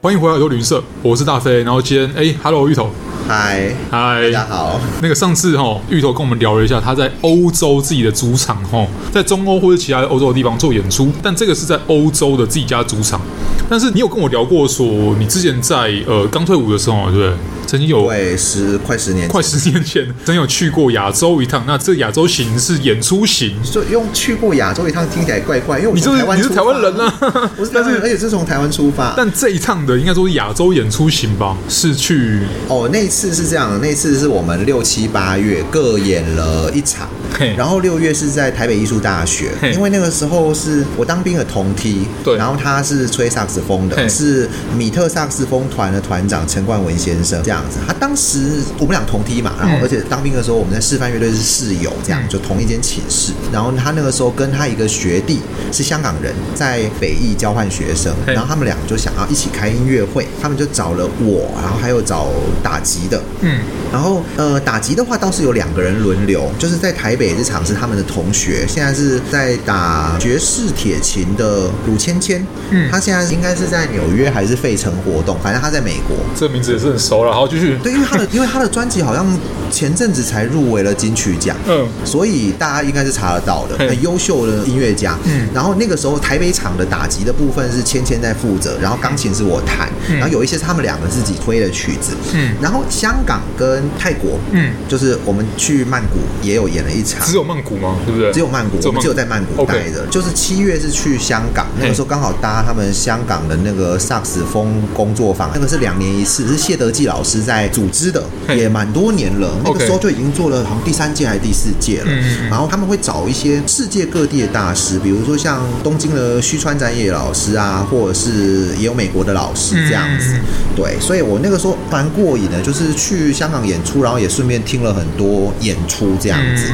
欢迎回来耳朵旅社，我是大飞。然后今天，哎，Hello，芋头，嗨嗨，大家好。那个上次哈、哦，芋头跟我们聊了一下他在欧洲自己的主场哈、哦，在中欧或者其他欧洲的地方做演出，但这个是在欧洲的自己家主场。但是你有跟我聊过说，你之前在呃刚退伍的时候，对不对？曾经有对十快十年，快十年前，曾有去过亚洲一趟。那这亚洲行是演出行，就用去过亚洲一趟听起来怪怪，因为我是台湾，你是台湾人啊，我是，但是而且是从台湾出发。但这一趟的应该说是亚洲演出行吧？是去哦，那次是这样，那次是我们六七八月各演了一场，然后六月是在台北艺术大学，因为那个时候是我当兵的同梯，对，然后他是吹萨克斯风的，是米特萨克斯风团的团长陈冠文先生这样。他当时我们俩同梯嘛，然后而且当兵的时候我们在示范乐队是室友，这样就同一间寝室。然后他那个时候跟他一个学弟是香港人，在北艺交换学生，然后他们俩就想要一起开音乐会，他们就找了我，然后还有找打击的，嗯，然后呃打击的话倒是有两个人轮流，就是在台北这场是他们的同学，现在是在打爵士铁琴的鲁芊芊，嗯，他现在应该是在纽约还是费城活动，反正他在美国，这名字也是很熟了，然后继续。对，因为他的，因为他的专辑好像前阵子才入围了金曲奖，嗯，所以大家应该是查得到的，很优秀的音乐家。嗯，然后那个时候台北场的打击的部分是芊芊在负责，然后钢琴是我弹，然后有一些是他们两个自己推的曲子。嗯，然后香港跟泰国，嗯，就是我们去曼谷也有演了一场。只有曼谷吗？对不对？只有曼谷，我们只有在曼谷待的。就是七月是去香港，那个时候刚好搭他们香港的那个萨克斯风工作坊，那个是两年一次，是谢德记老师在组织的，也蛮多年了。那个时候就已经做了好像第三届还是第四届了。然后他们会找一些世界各地的大师，比如说像东京的须川展野老师啊，或者是也有美国的老师这样子。对，所以我那个时候蛮过瘾的，就是去香港演出，然后也顺便听了很多演出这样子。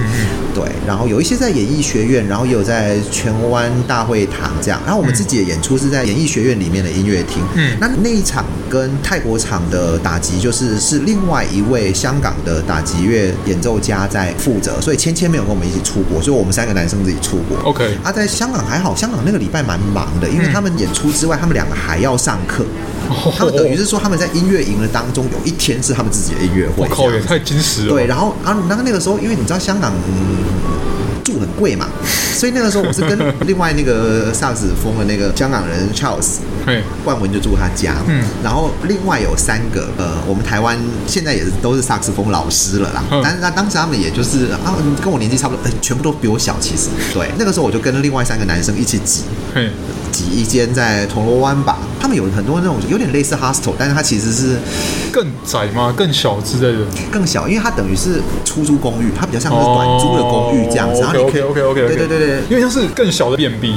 对，然后有一些在演艺学院，然后也有在荃湾大会堂这样。然后我们自己的演出是在演艺学院里面的音乐厅。嗯，那那一场跟泰国场的打击就是是另外一位香港的打击乐演奏家在负责，所以芊芊没有跟我们一起出国，所以我们三个男生自己出国。OK，啊，在香港还好，香港那个礼拜蛮忙的，因为他们演出之外，他们两个还要上课。他们等于是说他们在音乐营的当中有一天是他们自己的音乐会。我靠，也太矜持了。对，然后啊，那个那个时候，因为你知道香港。住很贵嘛，所以那个时候我是跟另外那个萨克斯风的那个香港人 Charles，冠文就住他家，嗯，然后另外有三个呃，我们台湾现在也是都是萨克斯风老师了啦，但是那当时他们也就是啊，跟我年纪差不多，全部都比我小，其实。对，那个时候我就跟另外三个男生一起挤，挤一间在铜锣湾吧，他们有很多那种有点类似 hostel，但是它其实是更窄吗？更小之类的？更小，因为它等于是出租公寓，它比较像是短租的公寓这样子。Oh, OK OK OK OK，对对对对，因为它是更小的 B&B。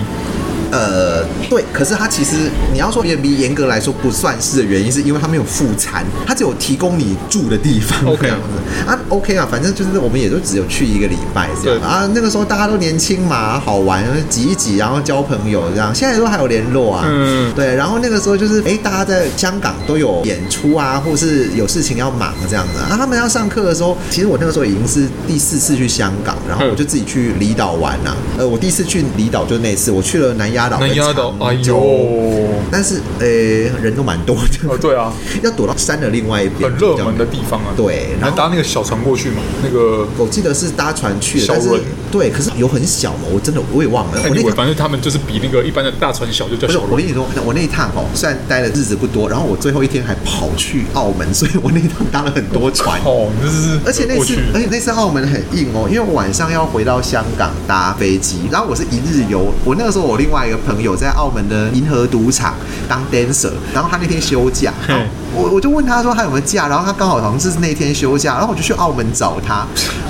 呃，对，可是它其实你要说 B&B 严格来说不算是的原因，是因为它没有副餐，它只有提供你住的地方 OK 这样子啊，OK 啊，反正就是我们也就只有去一个礼拜这样啊。那个时候大家都年轻嘛，好玩，挤一挤，然后交朋友这样。现在都还有联络啊，嗯，对。然后那个时候就是，哎，大家在香港都有演出啊，或是有事情要忙这样子啊。他们要上课的时候，其实我那个时候已经是第四次去香港，然后我就自己去离岛玩啊。呃，我第一次去离岛就那次，我去了南丫岛。南丫岛，哎呦！但是，呃，人都蛮多的。哦，对啊，要躲到山的另外一边，很热门的地方啊。对，然后搭那个小船过去嘛。那个我记得是搭船去的，但是对，可是有很小嘛，我真的我也忘了。我那反正他们就是比那个一般的大船小，就叫小。我跟你说，我那一趟哦，虽然待的日子不多，然后我最后一天还跑去澳门，所以我那一趟搭了很多船。哦，就是，而且那次，而且那次澳门很硬哦，因为我晚上要回到香港搭飞机，然后我是一日游。我那个时候我另外一个朋友。在澳门的银河赌场当 dancer，然后他那天休假，我我就问他说他有没有假，然后他刚好好像是那天休假，然后我就去澳门找他，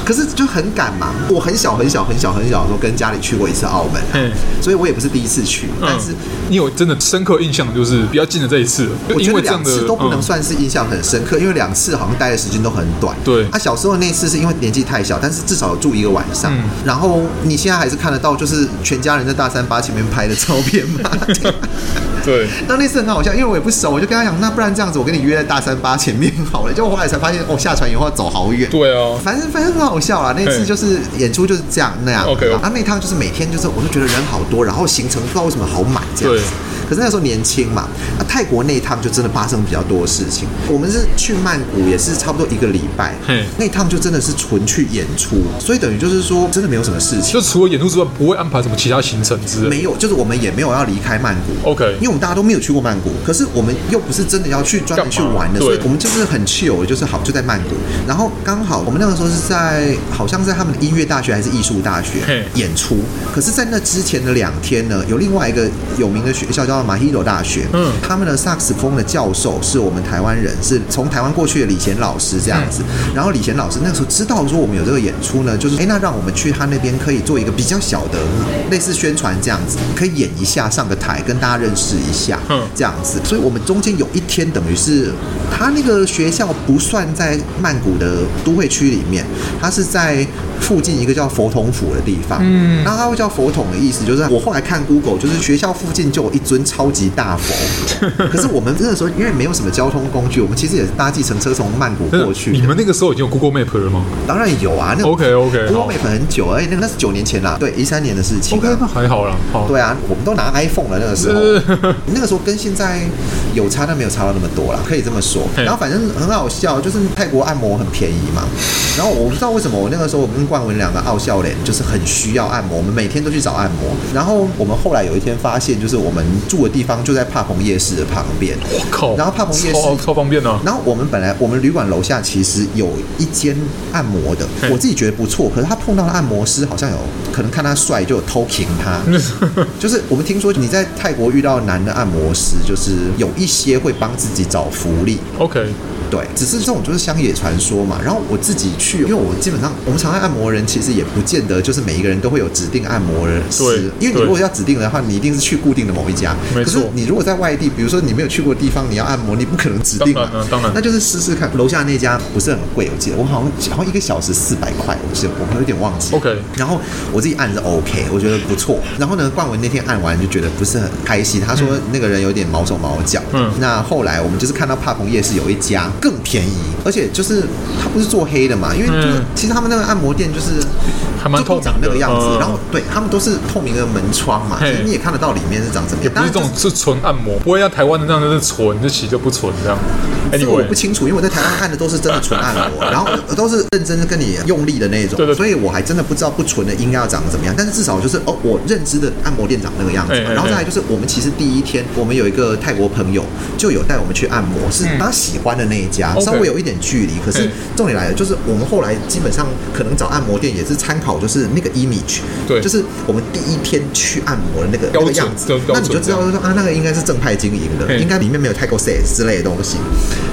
可是就很赶嘛。我很小很小很小很小的时候跟家里去过一次澳门，嗯所以我也不是第一次去，但是你有真的深刻印象就是比较近的这一次，我觉得两次都不能算是印象很深刻，因为两次好像待的时间都很短。对，他小时候那次是因为年纪太小，但是至少有住一个晚上，然后你现在还是看得到，就是全家人在大三巴前面拍的照片嘛。对，那那次很好笑，因为我也不熟，我就跟他讲，那不然这样子，我跟你约在大三八前面好了。结果后来才发现，哦，下船以后要走好远。对啊，反正反正很好笑啦。那次就是演出就是这样那样。OK，然后那趟就是每天就是，我就觉得人好多，然后行程不知道为什么好满这样子。对。可是那时候年轻嘛，啊，泰国那一趟就真的发生比较多的事情。我们是去曼谷，也是差不多一个礼拜，嘿那一趟就真的是纯去演出，所以等于就是说真的没有什么事情，就除了演出之外，不会安排什么其他行程之类。没有，就是我们也没有要离开曼谷。OK，因为我们大家都没有去过曼谷，可是我们又不是真的要去专门去玩的？所以我们就是很 chill，就是好就在曼谷。然后刚好我们那个时候是在好像在他们的音乐大学还是艺术大学嘿演出，可是，在那之前的两天呢，有另外一个有名的学校叫做马希罗大学，嗯，他们的萨克斯风的教授是我们台湾人，是从台湾过去的李贤老师这样子。嗯、然后李贤老师那个时候知道说我们有这个演出呢，就是哎，那让我们去他那边可以做一个比较小的类似宣传这样子，可以演一下，上个台跟大家认识一下，嗯，这样子。所以我们中间有一天等于是他那个学校不算在曼谷的都会区里面，他是在附近一个叫佛统府的地方，嗯，然后他会叫佛统的意思就是我后来看 Google，就是学校附近就有一尊超级大佛。可是我们那个时候因为没有什么交通工具，我们其实也是搭计程车从曼谷过去。你们那个时候已经有 Google Map 了吗？当然有啊，那 OK OK，Google Map 很久，而且那个那是九年前啦，对，一三年的事情。OK，那还好啦。好，对啊，我们都拿 iPhone 了那个时候，那个时候跟现在有差，但没有差到那么多啦，可以这么说。然后反正很好笑，就是泰国按摩很便宜嘛。然后我不知道为什么我那个时候我跟冠文两个傲笑脸就是很需要按摩，我们每天都去找按摩。然后我们后来有一天发现，就是我们住的地方就在帕蓬夜市的旁边。我靠！然后帕蓬夜市超超方便啊。然后我们本来我们旅馆楼下其实有一间按摩的，我自己觉得不错。可是他碰到的按摩师好像有可能看他帅就有偷情他。就是我们听说你在泰国遇到男的按摩师，就是有一些会帮自己找福利。OK。对，只是这种就是乡野传说嘛。然后我自己去，因为我基本上我们常爱按摩人，其实也不见得就是每一个人都会有指定按摩人师。对，因为你如果要指定的话，你一定是去固定的某一家。没错。可是你如果在外地，比如说你没有去过地方，你要按摩，你不可能指定嘛。当然，当然。那就是试试看。楼下那家不是很贵，我记得我好像好像一个小时四百块，我记得我有点忘记。OK。然后我自己按是 OK，我觉得不错。然后呢，冠文那天按完就觉得不是很开心，他说那个人有点毛手毛脚。嗯。那后来我们就是看到帕蓬夜市有一家更便宜。而且就是他不是做黑的嘛，因为就是其实他们那个按摩店就是还蛮透长那个样子，然后对他们都是透明的门窗嘛，其实你也看得到里面是长什么样。也不是这种是纯按摩，不会像台湾的那样就是纯，就其实就不纯这样。这个我不清楚，因为我在台湾按的都是真的纯按摩，然后都是认真的跟你用力的那种，所以我还真的不知道不纯的应该要长得怎么样。但是至少就是哦，我认知的按摩店长那个样子。然后再来就是我们其实第一天我们有一个泰国朋友就有带我们去按摩，是他喜欢的那一家，稍微有一点距离。可是重点来了，就是我们后来基本上可能找按摩店也是参考，就是那个 image，对，就是我们第一天去按摩的那个那个样子，那你就知道说啊，那个应该是正派经营的，应该里面没有太过 sex 之类的东西。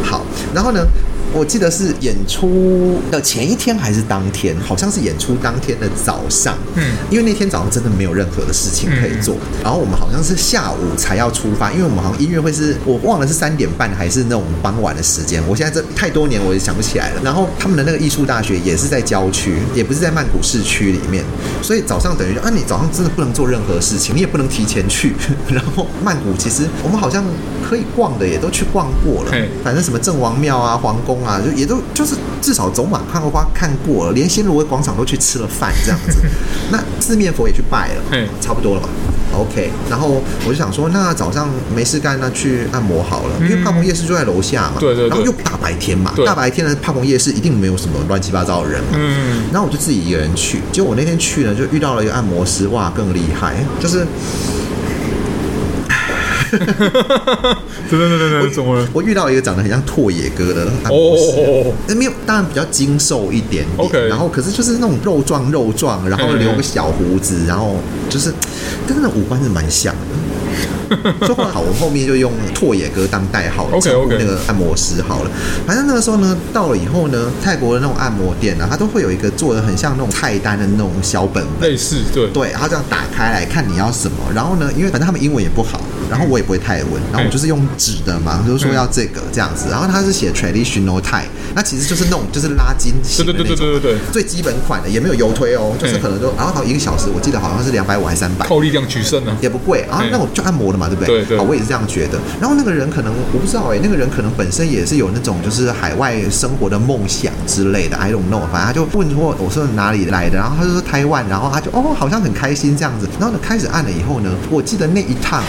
好，然后呢，我记得是演出的前一天还是当天，好像是演出当天的早上。嗯，因为那天早上真的没有任何的事情可以做，然后我们好像是下午才要出发，因为我们好像音乐会是我忘了是三点半还是那种傍晚的时间。我现在这太多年我也想不起来了。然后他们的那个艺术大学也是在郊区，也不是在曼谷市区里面，所以早上等于啊，你早上真的不能做任何事情，你也不能提前去。然后曼谷其实我们好像可以逛的也都去逛过了，反正什么郑王庙啊、皇宫啊，就也都就是至少走马看花看过了，连新芦苇广场都去吃了饭这样子。那四面佛也去拜了，嗯，差不多了吧？OK。然后我就想说，那早上没事干，那去按摩好了，因为帕蓬夜市就在楼下嘛，对对。然后又大白天嘛，大白天的帕蓬夜市一定没有什么乱七八糟的人嘛，嗯。然后我就自己一个人去，结果我那天去呢，就遇到了一个按摩师，哇，更厉害，就是。对对对对对，怎么了？我遇到一个长得很像拓野哥的按摩师，那没有，当然比较精瘦一点点。OK，然后可是就是那种肉壮肉壮，然后留个小胡子，然后就是跟那种五官是蛮像的。所以好，我后面就用拓野哥当代号称呼那个按摩师好了。反正那个时候呢，到了以后呢，泰国的那种按摩店呢，它都会有一个做的很像那种菜单的那种小本本，类似对对，然后这样打开来看你要什么。然后呢，因为反正他们英文也不好，然后我也不会泰文，然后我就是用纸的嘛，就是说要这个这样子。然后他是写 traditional Thai，那其实就是那种就是拉筋型的那种，对对对对对对，最基本款的也没有油推哦，就是可能就然后好一个小时，我记得好像是两百五还是三百，靠力量取胜呢，也不贵。啊那我就按摩的嘛，对不对？对对，好，我也是这样觉得。然后那个人可能我不知道哎、欸，那个人可能本身也是有那种就是海外生活的梦想之类的，I don't know。反正他就问说我说哪里来的，然后他就说台湾，然后他就哦好像很开心这样子。然后呢开始按了以后呢，我记得那一趟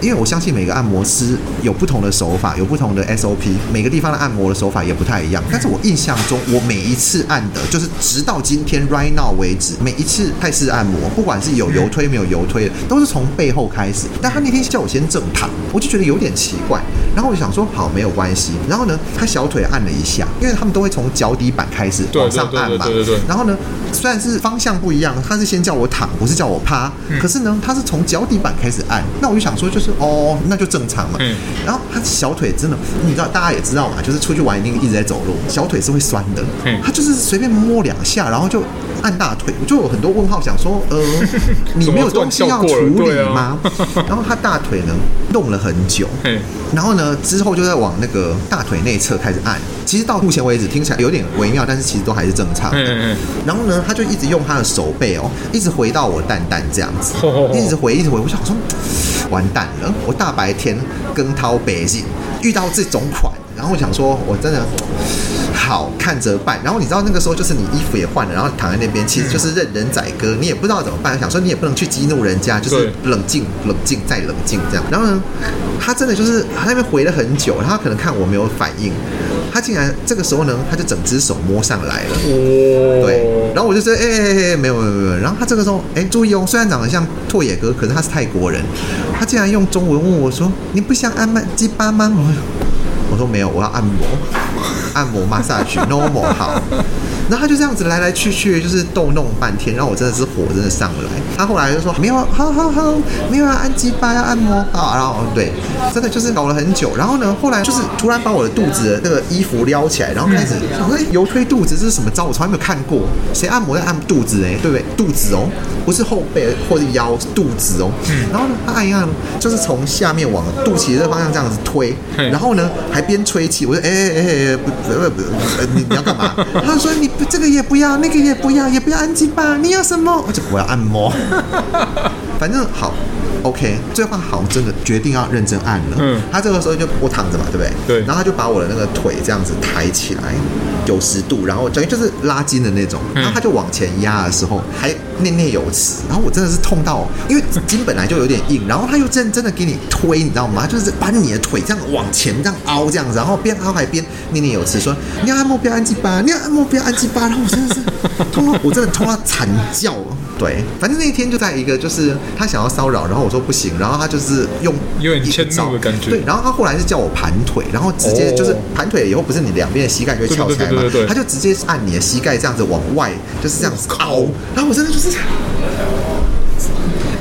因为我相信每个按摩师有不同的手法，有不同的 SOP，每个地方的按摩的手法也不太一样。但是我印象中，我每一次按的，就是直到今天 right now 为止，每一次泰式按摩，不管是有油推没有油推的，都是从背后开始。但他那天叫我先正躺，我就觉得有点奇怪。然后我就想说，好，没有关系。然后呢，他小腿按了一下，因为他们都会从脚底板开始往上按嘛。对对对。然后呢，虽然是方向不一样，他是先叫我躺，不是叫我趴。可是呢，他是从脚底板开始按。那我就想说，就是哦，那就正常嘛。然后他小腿真的，你知道，大家也知道嘛，就是出去玩一定一直在走路，小腿是会酸的。他就是随便摸两下，然后就按大腿，我就有很多问号，想说，呃，你没有东西要处理吗？然后他大腿呢，弄了很久。然后呢，之后就在往那个大腿内侧开始按。其实到目前为止听起来有点微妙，但是其实都还是正常的。然后呢，他就一直用他的手背哦，一直回到我蛋蛋这样子，一直回，一直回。我想说，完蛋了，我大白天跟涛北京遇到这种款，然后我想说，我真的。好，看着办。然后你知道那个时候就是你衣服也换了，然后躺在那边，其实就是任人宰割，你也不知道怎么办。想说你也不能去激怒人家，就是冷静、冷静再冷静这样。然后呢，他真的就是他那边回了很久，然后他可能看我没有反应，他竟然这个时候呢，他就整只手摸上来了。对，然后我就说，哎哎哎，没有没有没有。然后他这个时候，哎，注意哦，虽然长得像拓野哥，可是他是泰国人，他竟然用中文问我说：“你不想按曼鸡巴吗？”我说没有，我要按摩，按摩 massage normal 好。然后他就这样子来来去去，就是逗弄半天，然后我真的是火真的上来。他后来就说没有，好好好，没有啊按鸡巴要按摩啊，然后对，真的就是搞了很久。然后呢，后来就是突然把我的肚子的那个衣服撩起来，然后开始我说油推肚子这是什么招？我从来没有看过，谁按摩在按肚子哎，对不对？肚子哦，不是后背或者腰，肚子哦。然后呢，他按一按，就是从下面往肚脐这个方向这样子推，然后呢还边吹气。我说哎哎哎不不不，你你要干嘛？他说你。这个也不要，那个也不要，也不要安静吧，你要什么？我就我要按摩，反正好。OK，最后好像真的决定要认真按了。嗯，他这个时候就我躺着嘛，对不对？对。然后他就把我的那个腿这样子抬起来九十度，然后等于就是拉筋的那种。然后他就往前压的时候还念念有词，然后我真的是痛到，因为筋本来就有点硬，然后他又真真的给你推，你知道吗？就是把你的腿这样往前这样凹这样子，然后边凹还边念念有词说你要按摩不要按鸡巴，你要按摩不要按鸡巴，然后我真的是痛到我真的痛到惨叫了。对，反正那一天就在一个，就是他想要骚扰，然后我说不行，然后他就是用有点牵的感觉。对，然后他后来是叫我盘腿，然后直接就是盘腿以后，不是你两边的膝盖就会翘起来嘛？他就直接按你的膝盖这样子往外，就是这样子凹，然后我真的就是。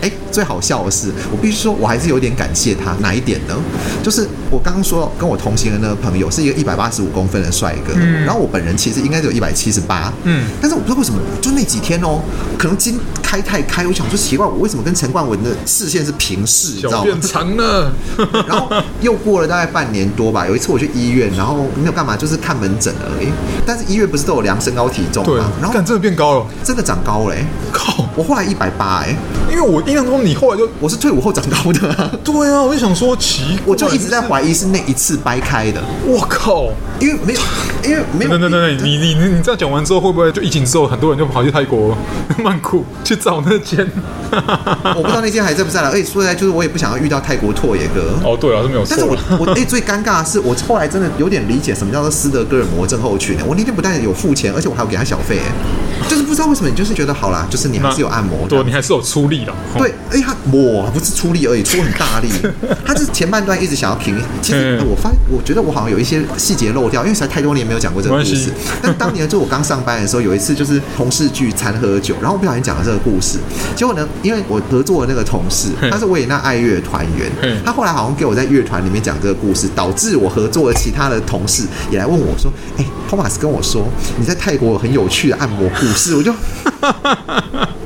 哎，最好笑的是，我必须说，我还是有点感谢他。哪一点呢？就是我刚刚说跟我同行的那个朋友是一个一百八十五公分的帅哥，嗯、然后我本人其实应该只有一百七十八，嗯，但是我不知道为什么，就那几天哦，可能今开太开，我想说奇怪，我为什么跟陈冠文的视线是平视，你知道吗？变长了。然后又过了大概半年多吧，有一次我去医院，然后没有干嘛，就是看门诊而已。但是医院不是都有量身高体重吗？对，然后真的变高了，真的长高了，靠！我后来一百八，哎，因为我。印象中你后来就我是退伍后长高的，啊，对啊，我就想说奇，我就一直在怀疑是那一次掰开的。我靠，因为没有，因为没有。等等等等，你你你你这样讲完之后，会不会就疫情之后，很多人就跑去泰国 曼谷去找那间？我不知道那间还在不在了。而且说实在，就是我也不想要遇到泰国拓野哥。哦，对啊，是没有。但是我我哎，最尴尬的是，我后来真的有点理解什么叫做斯德哥尔摩症候群。我那天不但有付钱，而且我还要给他小费，就是不知道为什么，你就是觉得好啦，就是你还是有按摩，对，你还是有出力的。对，哎，他我不是出力而已，出很大力。他是前半段一直想要平。其实我发现，我觉得我好像有一些细节漏掉，因为实在太多年没有讲过这个故事。但当年就我刚上班的时候，有一次就是同事聚餐喝酒，然后我不小心讲了这个故事。结果呢，因为我合作的那个同事他是维也纳爱乐团员，他后来好像给我在乐团里面讲这个故事，导致我合作的其他的同事也来问我说：“哎，托马斯跟我说你在泰国有很有趣的按摩故事。”我就。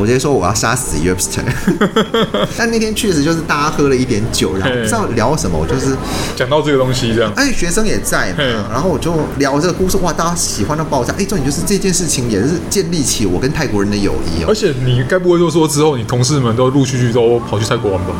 我直接说我要杀死 Yupster，但那天确实就是大家喝了一点酒，然后不知道聊什么，我就是讲到这个东西这样。哎，学生也在嘛，然后我就聊这个故事，哇，大家喜欢到爆炸。哎，重点就是这件事情也是建立起我跟泰国人的友谊哦。而且你该不会就说之后你同事们都陆续续都跑去泰国玩吧？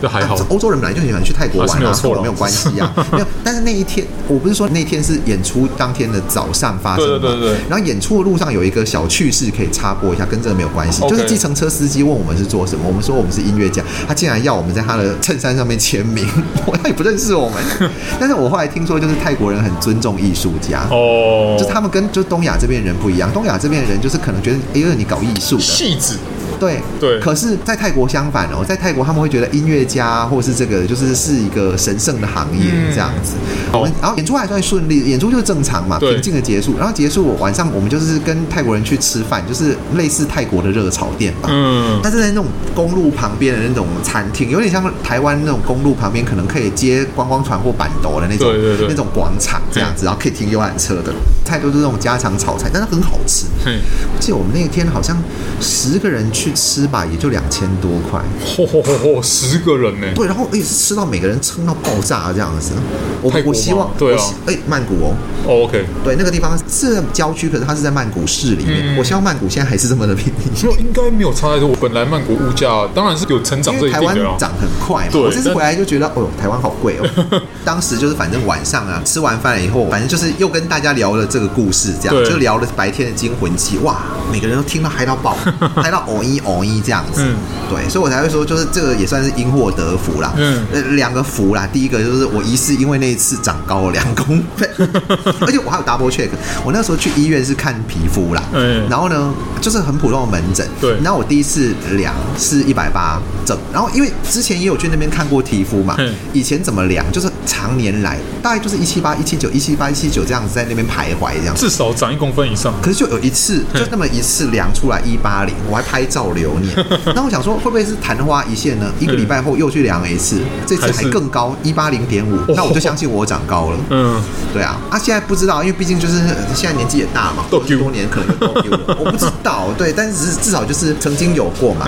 这还好，欧洲人本来就喜欢去泰国玩，没有错了，没有关系啊。没有，但是那一天我不是说那天是演出当天的早上发生的，对对对对。然后演出的路上有一个小趣事可以插播一下，跟这个没有关系，就是。计程车司机问我们是做什么，我们说我们是音乐家，他竟然要我们在他的衬衫上面签名，他也不认识我们。但是我后来听说，就是泰国人很尊重艺术家哦，就他们跟就东亚这边人不一样，东亚这边人就是可能觉得，哎呦，你搞艺术的戏子。对对，可是，在泰国相反哦，在泰国他们会觉得音乐家或是这个就是是一个神圣的行业这样子。我们然后演出还算顺利，演出就正常嘛，平静的结束。然后结束晚上，我们就是跟泰国人去吃饭，就是类似泰国的热炒店吧。嗯，但是在那种公路旁边的那种餐厅，有点像台湾那种公路旁边可能可以接观光船或板斗的那种，那种广场这样子，然后可以停游览车的。菜都是那种家常炒菜，但是很好吃。嗯，我记得我们那天好像十个人去。去吃吧，也就两千多块。嚯嚯嚯嚯，十个人呢？对，然后哎，吃到每个人撑到爆炸这样子。我我希望对啊，哎，曼谷哦。OK，对，那个地方是郊区，可是它是在曼谷市里面。我希望曼谷现在还是这么的便宜。就应该没有差太多。我本来曼谷物价当然是有成长，因为台湾涨很快嘛。我这次回来就觉得，哦呦，台湾好贵哦。当时就是反正晚上啊，吃完饭了以后，反正就是又跟大家聊了这个故事，这样就聊了白天的惊魂记。哇，每个人都听到嗨到爆，嗨到哦一哦一这样子。嗯，对，所以我才会说，就是这个也算是因祸得福啦。嗯，两个福啦。第一个就是我疑似因为那一次长高了两公分，而且我还有 double check。我那时候去医院是看皮肤啦，嗯，然后呢，就是很普通的门诊。对，然后我第一次量是一百八整，然后因为之前也有去那边看过皮肤嘛，嗯，以前怎么量就是。常年来大概就是一七八、一七九、一七八、一七九这样子在那边徘徊，这样至少长一公分以上。可是就有一次，就那么一次量出来一八零，我还拍照留念。那我想说，会不会是昙花一现呢？一个礼拜后又去量了一次，这次还更高，一八零点五。那我就相信我长高了。嗯，对啊。啊，现在不知道，因为毕竟就是现在年纪也大嘛，多年可能都丢了，我不知道。对，但是至少就是曾经有过嘛。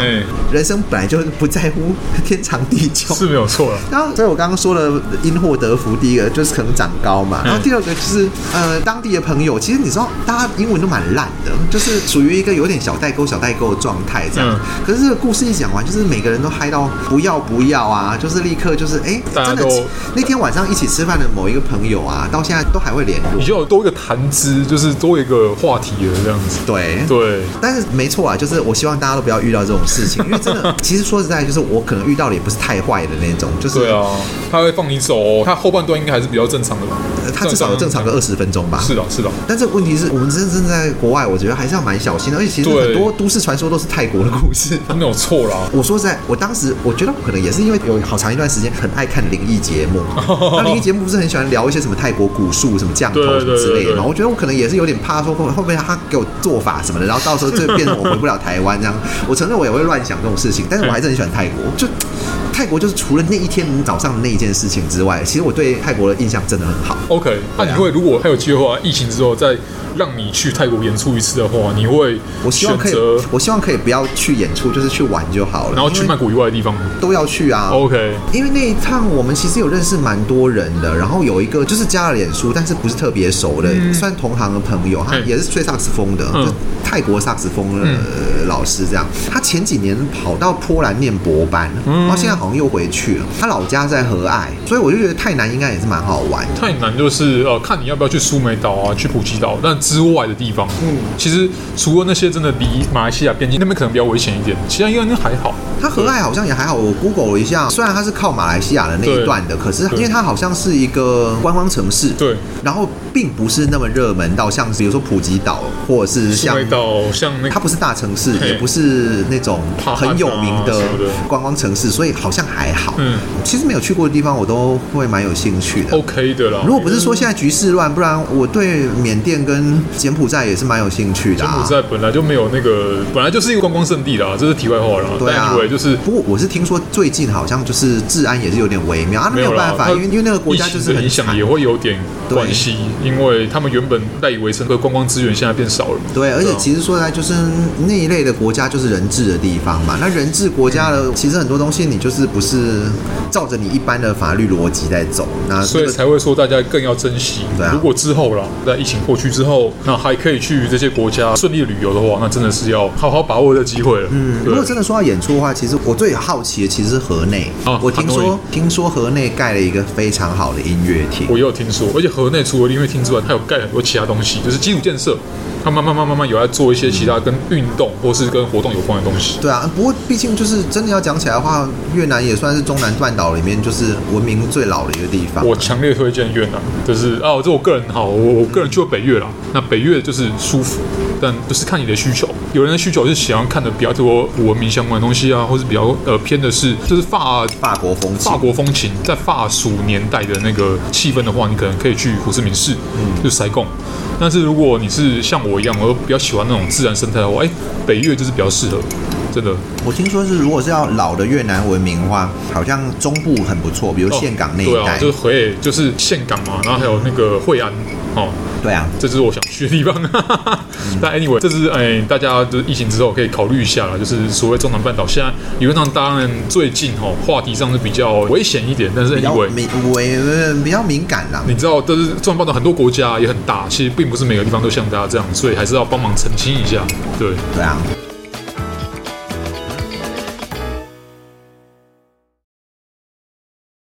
人生本来就是不在乎天长地久，是没有错了。然后，所以我刚刚说了因祸得福，第一个就是可能长高嘛，然后第二个就是呃当地的朋友，其实你知道大家英文都蛮烂的，就是属于一个有点小代沟、小代沟的状态这样。可是这个故事一讲完，就是每个人都嗨到不要不要啊，就是立刻就是哎，真的那天晚上一起吃饭的某一个朋友啊，到现在都还会联络。你就有多一个谈资，就是多一个话题了这样子。对对，但是没错啊，就是我希望大家都不要遇到这种事情，因为真的，其实说实在，就是我可能遇到的也不是太坏的那种，就是对啊，他会放你走，他后半段应该还是比较正常的吧？他至少有正常个二十分钟吧？是的，是的。但这个问题是我们真正在国外，我觉得还是要蛮小心的。而且其实很多都市传说都是泰国的故事，没有错啦。我说实在，我当时我觉得可能也是因为有好长一段时间很爱看灵异节目，那灵异节目不是很喜欢聊一些什么泰国古树、什么降头什么之类的嘛？我觉得我可能也是有点怕说后面他给我做法什么的，然后到时候就变成我回不了台湾这样。我承认我也会乱想这种事情，但是我还是很喜欢泰国。就泰国就是除了那一天早上的那一件事情之外，其实我对泰国的印象真的很好。OK，那你会如果还有机会的话，疫情之后再让你去泰国演出一次的话，你会？我希望可以，我希望可以不要去演出，就是去玩就好了。然后去曼谷以外的地方都要去啊。OK，因为那一趟我们其实有认识蛮多人的，然后有一个就是加了脸书，但是不是特别熟的，嗯、算同行的朋友，他也是吹萨克斯风的，嗯、就泰国萨克斯风的老师这样。他前几年跑到波兰念博班，然后现在好像又回去了。他老家在和爱，所以我就觉得泰南应该也是蛮好玩。泰南就是呃，看你要不要去苏梅岛啊，去普吉岛，但之外的地方，嗯，其实除了那些真的离马来西亚边境那边可能比较危险一点，其他应该还好。他和爱好像也还好，我 Google 了一下，虽然它是靠马来西亚的那一段的，可是因为它好像是一个观光城市，对，然后并不是那么热门到像比如说普吉岛或者是像岛，像那它不是大城市，也不是那种很有名的观光城市，所以好像还好。嗯，其实没有去过的地方，我都会蛮有兴趣的。OK 的啦，如果不是说现在局势乱，不然我对缅甸跟柬埔寨也是蛮有兴趣的。柬埔寨本来就没有那个，本来就是一个观光胜地啦，这是题外话啦。对啊。就是，不过我是听说最近好像就是治安也是有点微妙啊，没有办法，因为因为那个国家就是很影响也会有点关系，因为他们原本赖以为生的观光资源现在变少了。对，而且其实说来就是那一类的国家就是人治的地方嘛，那人治国家的其实很多东西你就是不是照着你一般的法律逻辑在走，那所以才会说大家更要珍惜。对啊，如果之后啦，在疫情过去之后，那还可以去这些国家顺利旅游的话，那真的是要好好把握这机会了。嗯，如果真的说到演出的话。其实我最好奇的其实是河内，啊、我听说听说河内盖了一个非常好的音乐厅，我也有听说，而且河内除了音乐厅之外，它有盖很多其他东西，就是基础建设。他慢慢慢慢慢有在做一些其他跟运动或是跟活动有关的东西。对啊，不过毕竟就是真的要讲起来的话，越南也算是中南半岛里面就是文明最老的一个地方。我强烈推荐越南，就是哦，这我个人好，我我个人去过北越啦。那北越就是舒服，但就是看你的需求。有人的需求是喜欢看的比较多文明相关的东西啊，或是比较呃偏的是就是法法国风情，法国风情在法属年代的那个气氛的话，你可能可以去胡志明市，嗯，就塞贡。但是如果你是像我一样，我比较喜欢那种自然生态的话，哎，北越就是比较适合。真的，我听说是如果是要老的越南文明的话，好像中部很不错，比如岘港那一带，哦对啊、就是回就是岘港嘛，然后还有那个惠安，哦，对啊，这就是我想去的地方。嗯、但 anyway，这是哎，大家就是疫情之后可以考虑一下了，就是所谓中南半岛，现在理论上当然最近哈、哦、话题上是比较危险一点，但是 anyway 敏危比较敏感啦。你知道，都是中南半岛很多国家也很大，其实并不是每个地方都像大家这样，所以还是要帮忙澄清一下。对，对啊。